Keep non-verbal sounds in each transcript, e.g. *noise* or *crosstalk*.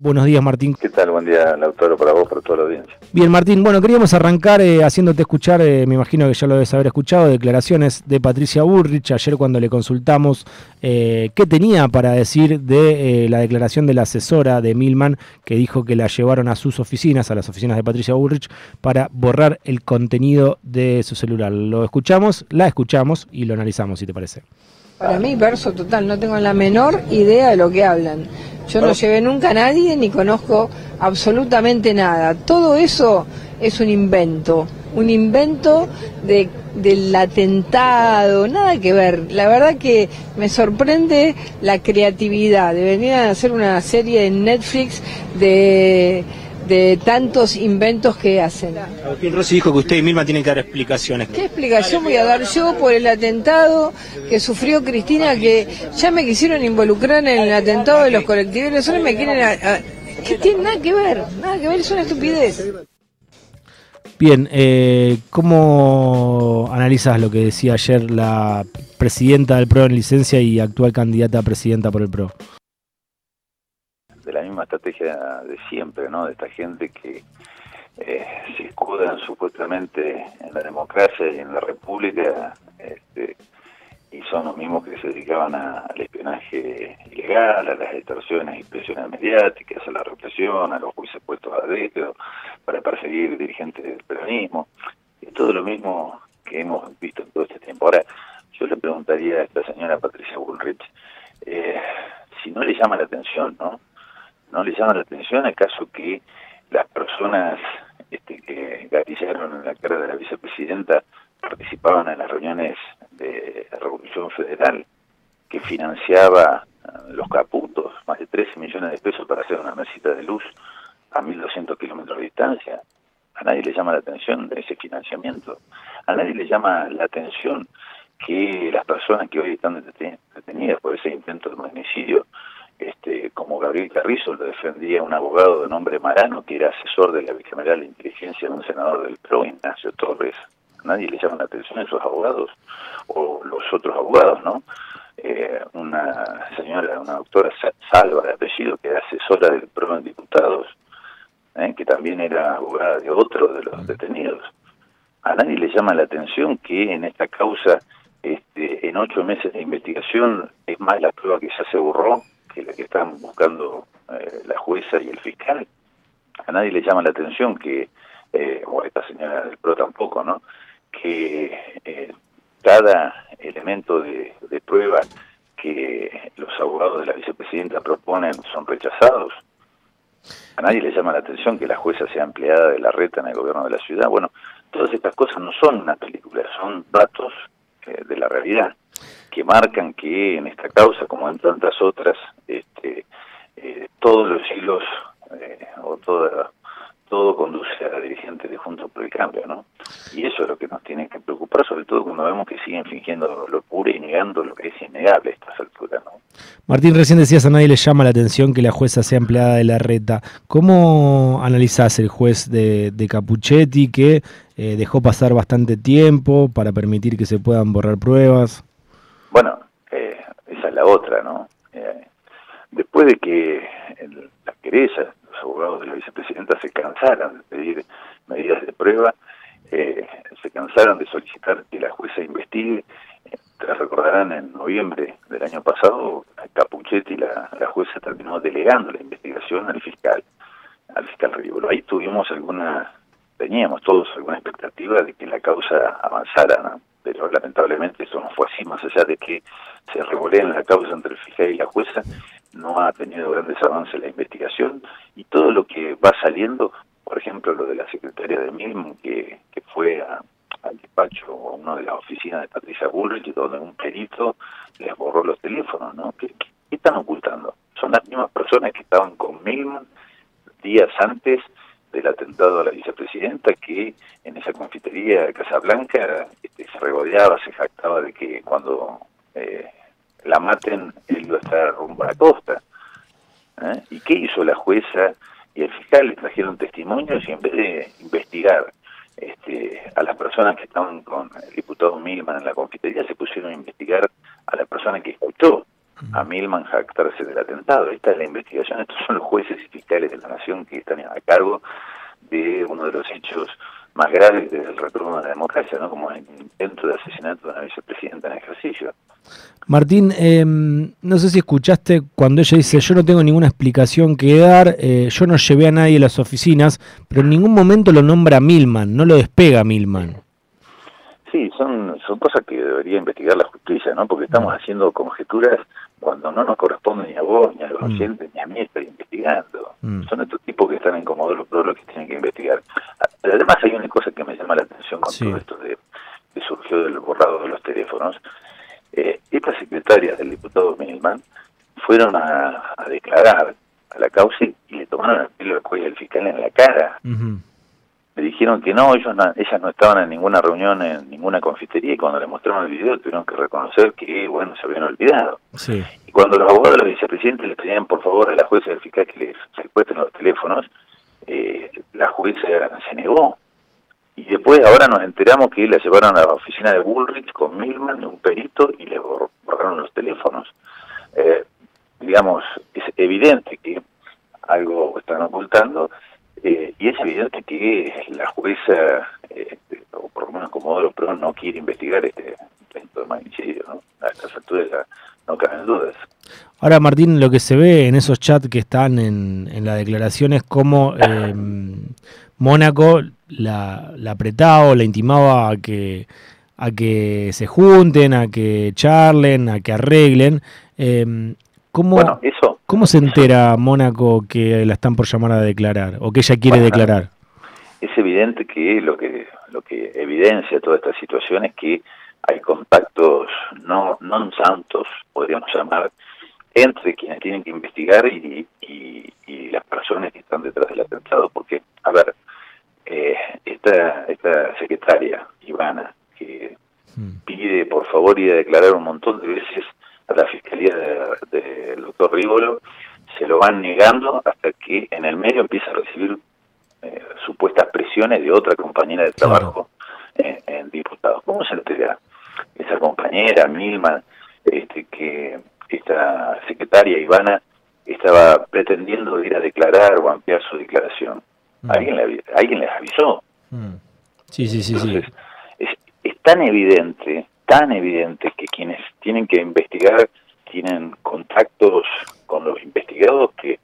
Buenos días, Martín. ¿Qué tal? Buen día, Lautaro, para vos, para toda la audiencia. Bien, Martín. Bueno, queríamos arrancar eh, haciéndote escuchar, eh, me imagino que ya lo debes haber escuchado, declaraciones de Patricia Burrich ayer cuando le consultamos eh, qué tenía para decir de la declaración de la asesora de Milman que dijo que la llevaron a sus oficinas, a las oficinas de Patricia Burrich, para borrar el contenido de su celular. Lo escuchamos, la escuchamos y lo analizamos, si te parece. Para mí, verso total, no tengo la menor idea de lo que hablan. Yo no llevé nunca a nadie ni conozco absolutamente nada. Todo eso es un invento, un invento de, del atentado, nada que ver. La verdad que me sorprende la creatividad de venir a hacer una serie en Netflix de de tantos inventos que hacen. Agustín Rossi dijo que usted y Milma tienen que dar explicaciones. ¿Qué explicación voy a dar yo por el atentado que sufrió Cristina, que ya me quisieron involucrar en el atentado de los colectivos, ahora me quieren... A, ¿Qué tiene nada que ver? Nada que ver, es una estupidez. Bien, eh, ¿cómo analizas lo que decía ayer la presidenta del PRO en licencia y actual candidata a presidenta por el PRO? Misma estrategia de siempre, ¿no? De esta gente que eh, se escudan supuestamente en la democracia y en la república, este, y son los mismos que se dedicaban al espionaje ilegal, a las extorsiones y presiones mediáticas, a la represión, a los juicios puestos a dedo para perseguir dirigentes del peronismo, y todo lo mismo que hemos visto en todo este tiempo. Ahora, yo le preguntaría a esta señora Patricia Bullrich, eh, si no le llama la atención, ¿no? No le llama la atención acaso que las personas este, que gatillaron en la cara de la vicepresidenta participaban en las reuniones de la Revolución Federal que financiaba eh, los caputos, más de 13 millones de pesos para hacer una mesita de luz a 1.200 kilómetros de distancia. A nadie le llama la atención ese financiamiento. A nadie le llama la atención que las personas que hoy están detenidas por ese intento de magnicidio este, como Gabriel Carrizo lo defendía un abogado de nombre Marano, que era asesor de la bicameral de inteligencia de un senador del PRO, Ignacio Torres. Nadie le llama la atención a esos abogados, o los otros abogados, ¿no? Eh, una señora, una doctora Salva de apellido, que era asesora del PRO en diputados, ¿eh? que también era abogada de otro de los detenidos. A nadie le llama la atención que en esta causa, este, en ocho meses de investigación, es más la prueba que ya se borró, que la que están buscando eh, la jueza y el fiscal. A nadie le llama la atención que, eh, o a esta señora del PRO tampoco, ¿no? Que eh, cada elemento de, de prueba que los abogados de la vicepresidenta proponen son rechazados. A nadie le llama la atención que la jueza sea empleada de la reta en el gobierno de la ciudad. Bueno, todas estas cosas no son una película, son datos de la realidad que marcan que en esta causa, como en tantas otras, este, eh, todos los hilos eh, o toda, todo conduce a la dirigente de Juntos por el Cambio, ¿no? Y eso es lo que nos tiene que preocupar, sobre todo cuando vemos que siguen fingiendo locura y negando lo que es innegable a estas alturas, ¿no? Martín, recién decías a nadie le llama la atención que la jueza sea empleada de la reta. ¿Cómo analizás el juez de, de Capuchetti que eh, dejó pasar bastante tiempo para permitir que se puedan borrar pruebas? Bueno, eh, esa es la otra, ¿no? Eh, después de que el, la querella, los abogados de la vicepresidenta se cansaran de pedir medidas de prueba, eh, se cansaron de solicitar que la jueza investigue. Te recordarán, en noviembre del año pasado, Capuchetti, la, la jueza, terminó delegando la investigación al fiscal, al fiscal Rivolo. Ahí tuvimos alguna, teníamos todos alguna expectativa de que la causa avanzara, ¿no? Pero lamentablemente eso no fue así, más allá de que se en la causa entre el fiscal y la jueza, no ha tenido grandes avances la investigación y todo lo que va saliendo, por ejemplo lo de la secretaria de Milman que, que fue al despacho o a una de las oficinas de Patricia Bullrich donde un perito les borró los teléfonos, ¿no? ¿Qué, qué están ocultando? Son las mismas personas que estaban con Milman días antes del atentado a la vicepresidenta que en esa confitería de Casablanca este, se regodeaba, se jactaba de que cuando eh, la maten él iba a estar rumbo a la costa. ¿eh? ¿Y qué hizo la jueza y el fiscal? Le trajeron testimonios y en vez de investigar este, a las personas que estaban con el diputado Milman en la confitería, se pusieron a investigar a la persona que escuchó a Milman jactarse del atentado. Esta es la investigación, estos son los jueces y fiscales de la nación que están a cargo de uno de los hechos más graves del retorno de la democracia, ¿no? como el intento de asesinato de una vicepresidenta en ejercicio. Martín, em, no sé si escuchaste cuando ella dice, yo no tengo ninguna explicación que dar, eh, yo no llevé a nadie a las oficinas, pero en ningún momento lo nombra Milman, no lo despega Milman. Sí, son, son cosas que debería investigar la justicia, ¿no? Porque estamos haciendo conjeturas cuando no nos corresponde ni a vos, ni a los mm. oyentes, ni a mí estar investigando. Mm. Son estos tipos que están en Comodoro los que tienen que investigar. Además hay una cosa que me llama la atención con todo esto de, que surgió del borrado de los teléfonos. Eh, estas secretarias del diputado Milman fueron a, declarar a la causa y le tomaron el pelo del fiscal en la cara me dijeron que no, ellos ellas no estaban en ninguna reunión, en ninguna confitería, y cuando le mostraron el video tuvieron que reconocer que, bueno, se habían olvidado. Y cuando los abogados de la vicepresidenta le pedían, por favor, a la jueza del fiscal que les secuestren los teléfonos, eh, la jueza se negó. Y después, ahora nos enteramos que la llevaron a la oficina de Bullrich con Milman, un perito, y le borraron los teléfonos. Eh, digamos, es evidente que algo están ocultando, y es evidente que la jueza, eh, o por lo menos Comodoro Pro, no quiere investigar este intento de magnicidio. ¿no? A estas alturas no caben dudas. Ahora, Martín, lo que se ve en esos chats que están en, en la declaración es cómo eh, Mónaco la, la apretaba o la intimaba a que, a que se junten, a que charlen, a que arreglen. Eh, ¿Cómo, eso, ¿Cómo se entera Mónaco que la están por llamar a declarar o que ella quiere declarar? Es evidente que lo que lo que evidencia toda esta situación es que hay contactos no non santos, podríamos llamar, entre quienes tienen que investigar y, las personas que están detrás del atentado, porque, a ver, eh, esta, esta secretaria, Ivana, que hmm. pide por favor ir a declarar un montón de veces a la Fiscalía del doctor Rívolo, se lo van negando hasta que en el medio empieza a recibir eh, supuestas presiones de otra compañera de trabajo en, diputados. ¿Cómo se entera esa compañera, Milma, este, que esta secretaria Ivana estaba pretendiendo ir a declarar o ampliar su declaración? Mm. ¿Alguien, le, ¿Alguien les avisó? Mm. Sí, sí, sí. sí. Es, es tan evidente tan evidente que quienes tienen que investigar tienen contactos con los investigados que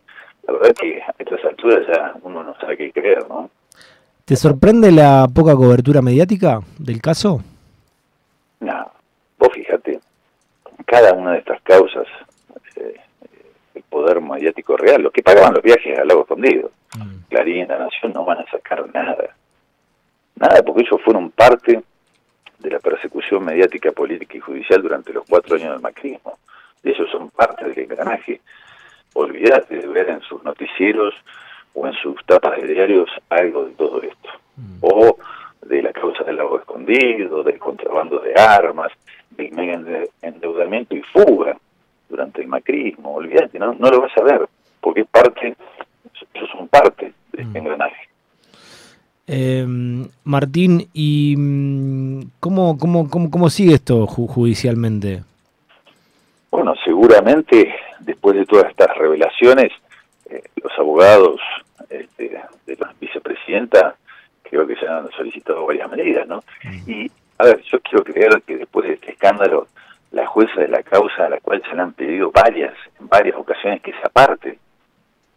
la verdad que a estas alturas ya uno no sabe qué creer, ¿no? ¿Te sorprende la poca cobertura mediática del caso? No, vos fíjate, cada una de estas causas, eh, el poder mediático real, los que pagaban los viajes al lago escondido, mm. Clarín, La Nación, no van a sacar nada. Nada, porque ellos fueron parte de la persecución mediática, política y judicial durante los cuatro años del macrismo. Ellos son parte del engranaje. Olvídate de ver en sus noticieros o en sus tapas de diarios algo de todo esto. Mm. O de la causa del lago escondido, del contrabando de armas, del mega endeudamiento y fuga durante el macrismo. Olvídate, no, no lo vas a ver, porque es parte, ellos son parte de este mm. engranaje. Eh, Martín, ¿y mm, cómo, cómo, cómo, cómo sigue esto judicialmente? Seguramente después de todas estas revelaciones, eh, los abogados este, de la vicepresidenta creo que se han solicitado varias medidas, ¿no? Y, a ver, yo quiero creer que después de este escándalo, la jueza de la causa a la cual se le han pedido varias, en varias ocasiones que se aparte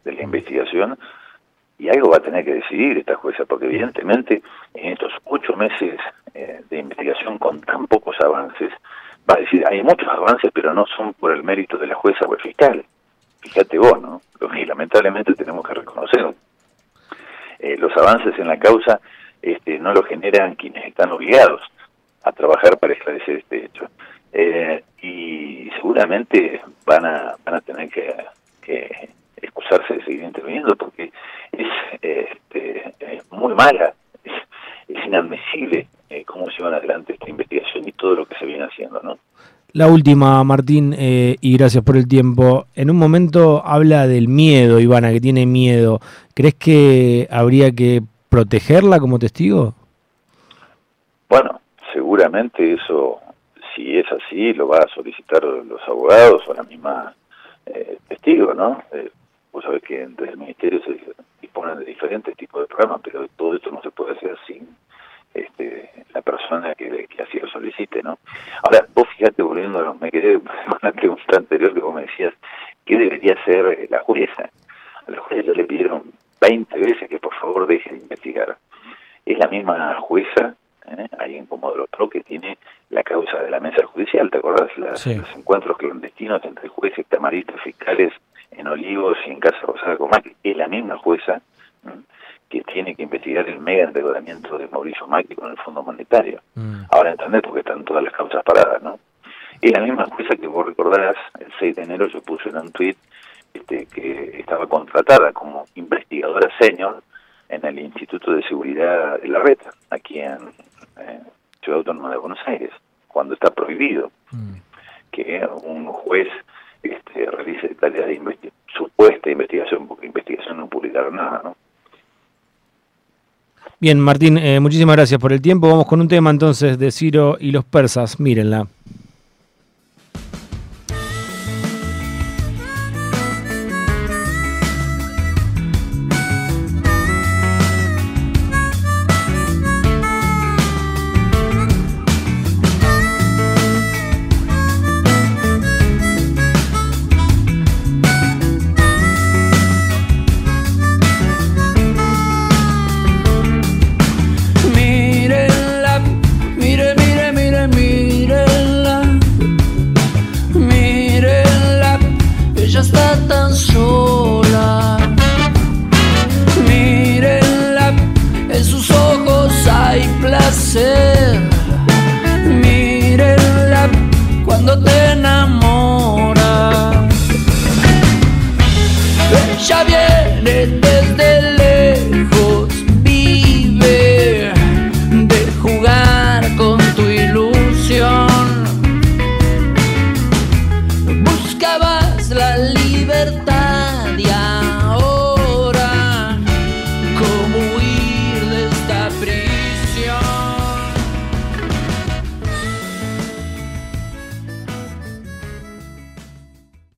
de la investigación, y algo va a tener que decidir esta jueza, porque evidentemente en estos ocho meses eh, de investigación con tan pocos avances, va a decir, hay muchos avances, pero no son por el mérito de la jueza o el fiscal. Fíjate vos, ¿no? Y lamentablemente tenemos que reconocer. Eh, los avances en la causa este, no lo generan quienes están obligados a trabajar para esclarecer este hecho. Eh, y seguramente van a, van a tener que, excusarse de seguir interviniendo porque es este, muy mala, es, inadmisible eh, cómo se van adelante esta investigación y todo lo que se viene haciendo, ¿no? La última, Martín, eh, y gracias por el tiempo. En un momento habla del miedo, Ivana, que tiene miedo. ¿Crees que habría que protegerla como testigo? Bueno, seguramente eso si es así, lo va a solicitar los abogados o la misma eh, testigo, ¿no? Eh, vos sabés que entre el ministerio se disponen de diferentes tipos de programas, pero todo esto no se puede hacer sin este, la persona que, que así lo solicite, ¿no? Ahora, vos fíjate, volviendo, me quedé con *laughs* la pregunta anterior que vos me decías, ¿qué debería hacer la jueza? A la jueza le pidieron 20 veces que por favor deje de investigar. Es la misma jueza, ¿eh? ahí en Comodoro Pro, que tiene la causa de la mesa judicial, ¿te acordás? Los encuentros clandestinos entre jueces, camaristas, fiscales en Olivos y en Casa Rosada Macri. Es la misma jueza que tiene que investigar el mega endeudamiento de Mauricio Macri con el Fondo Monetario. Mm. Ahora entendés porque están todas las causas paradas, ¿no? Es la misma jueza que vos recordarás, el 6 de enero yo puse en un tuit este, que estaba contratada como investigadora senior en el Instituto de Seguridad de la Red, aquí en, Ciudad Autónoma de Buenos Aires, cuando está prohibido mm. que un juez este, realice tareas de supuesta investigación, porque investigación no publicaron nada, ¿no? Bien, Martín, eh, muchísimas gracias por el tiempo. Vamos con un tema entonces de Ciro y los persas. Mírenla. so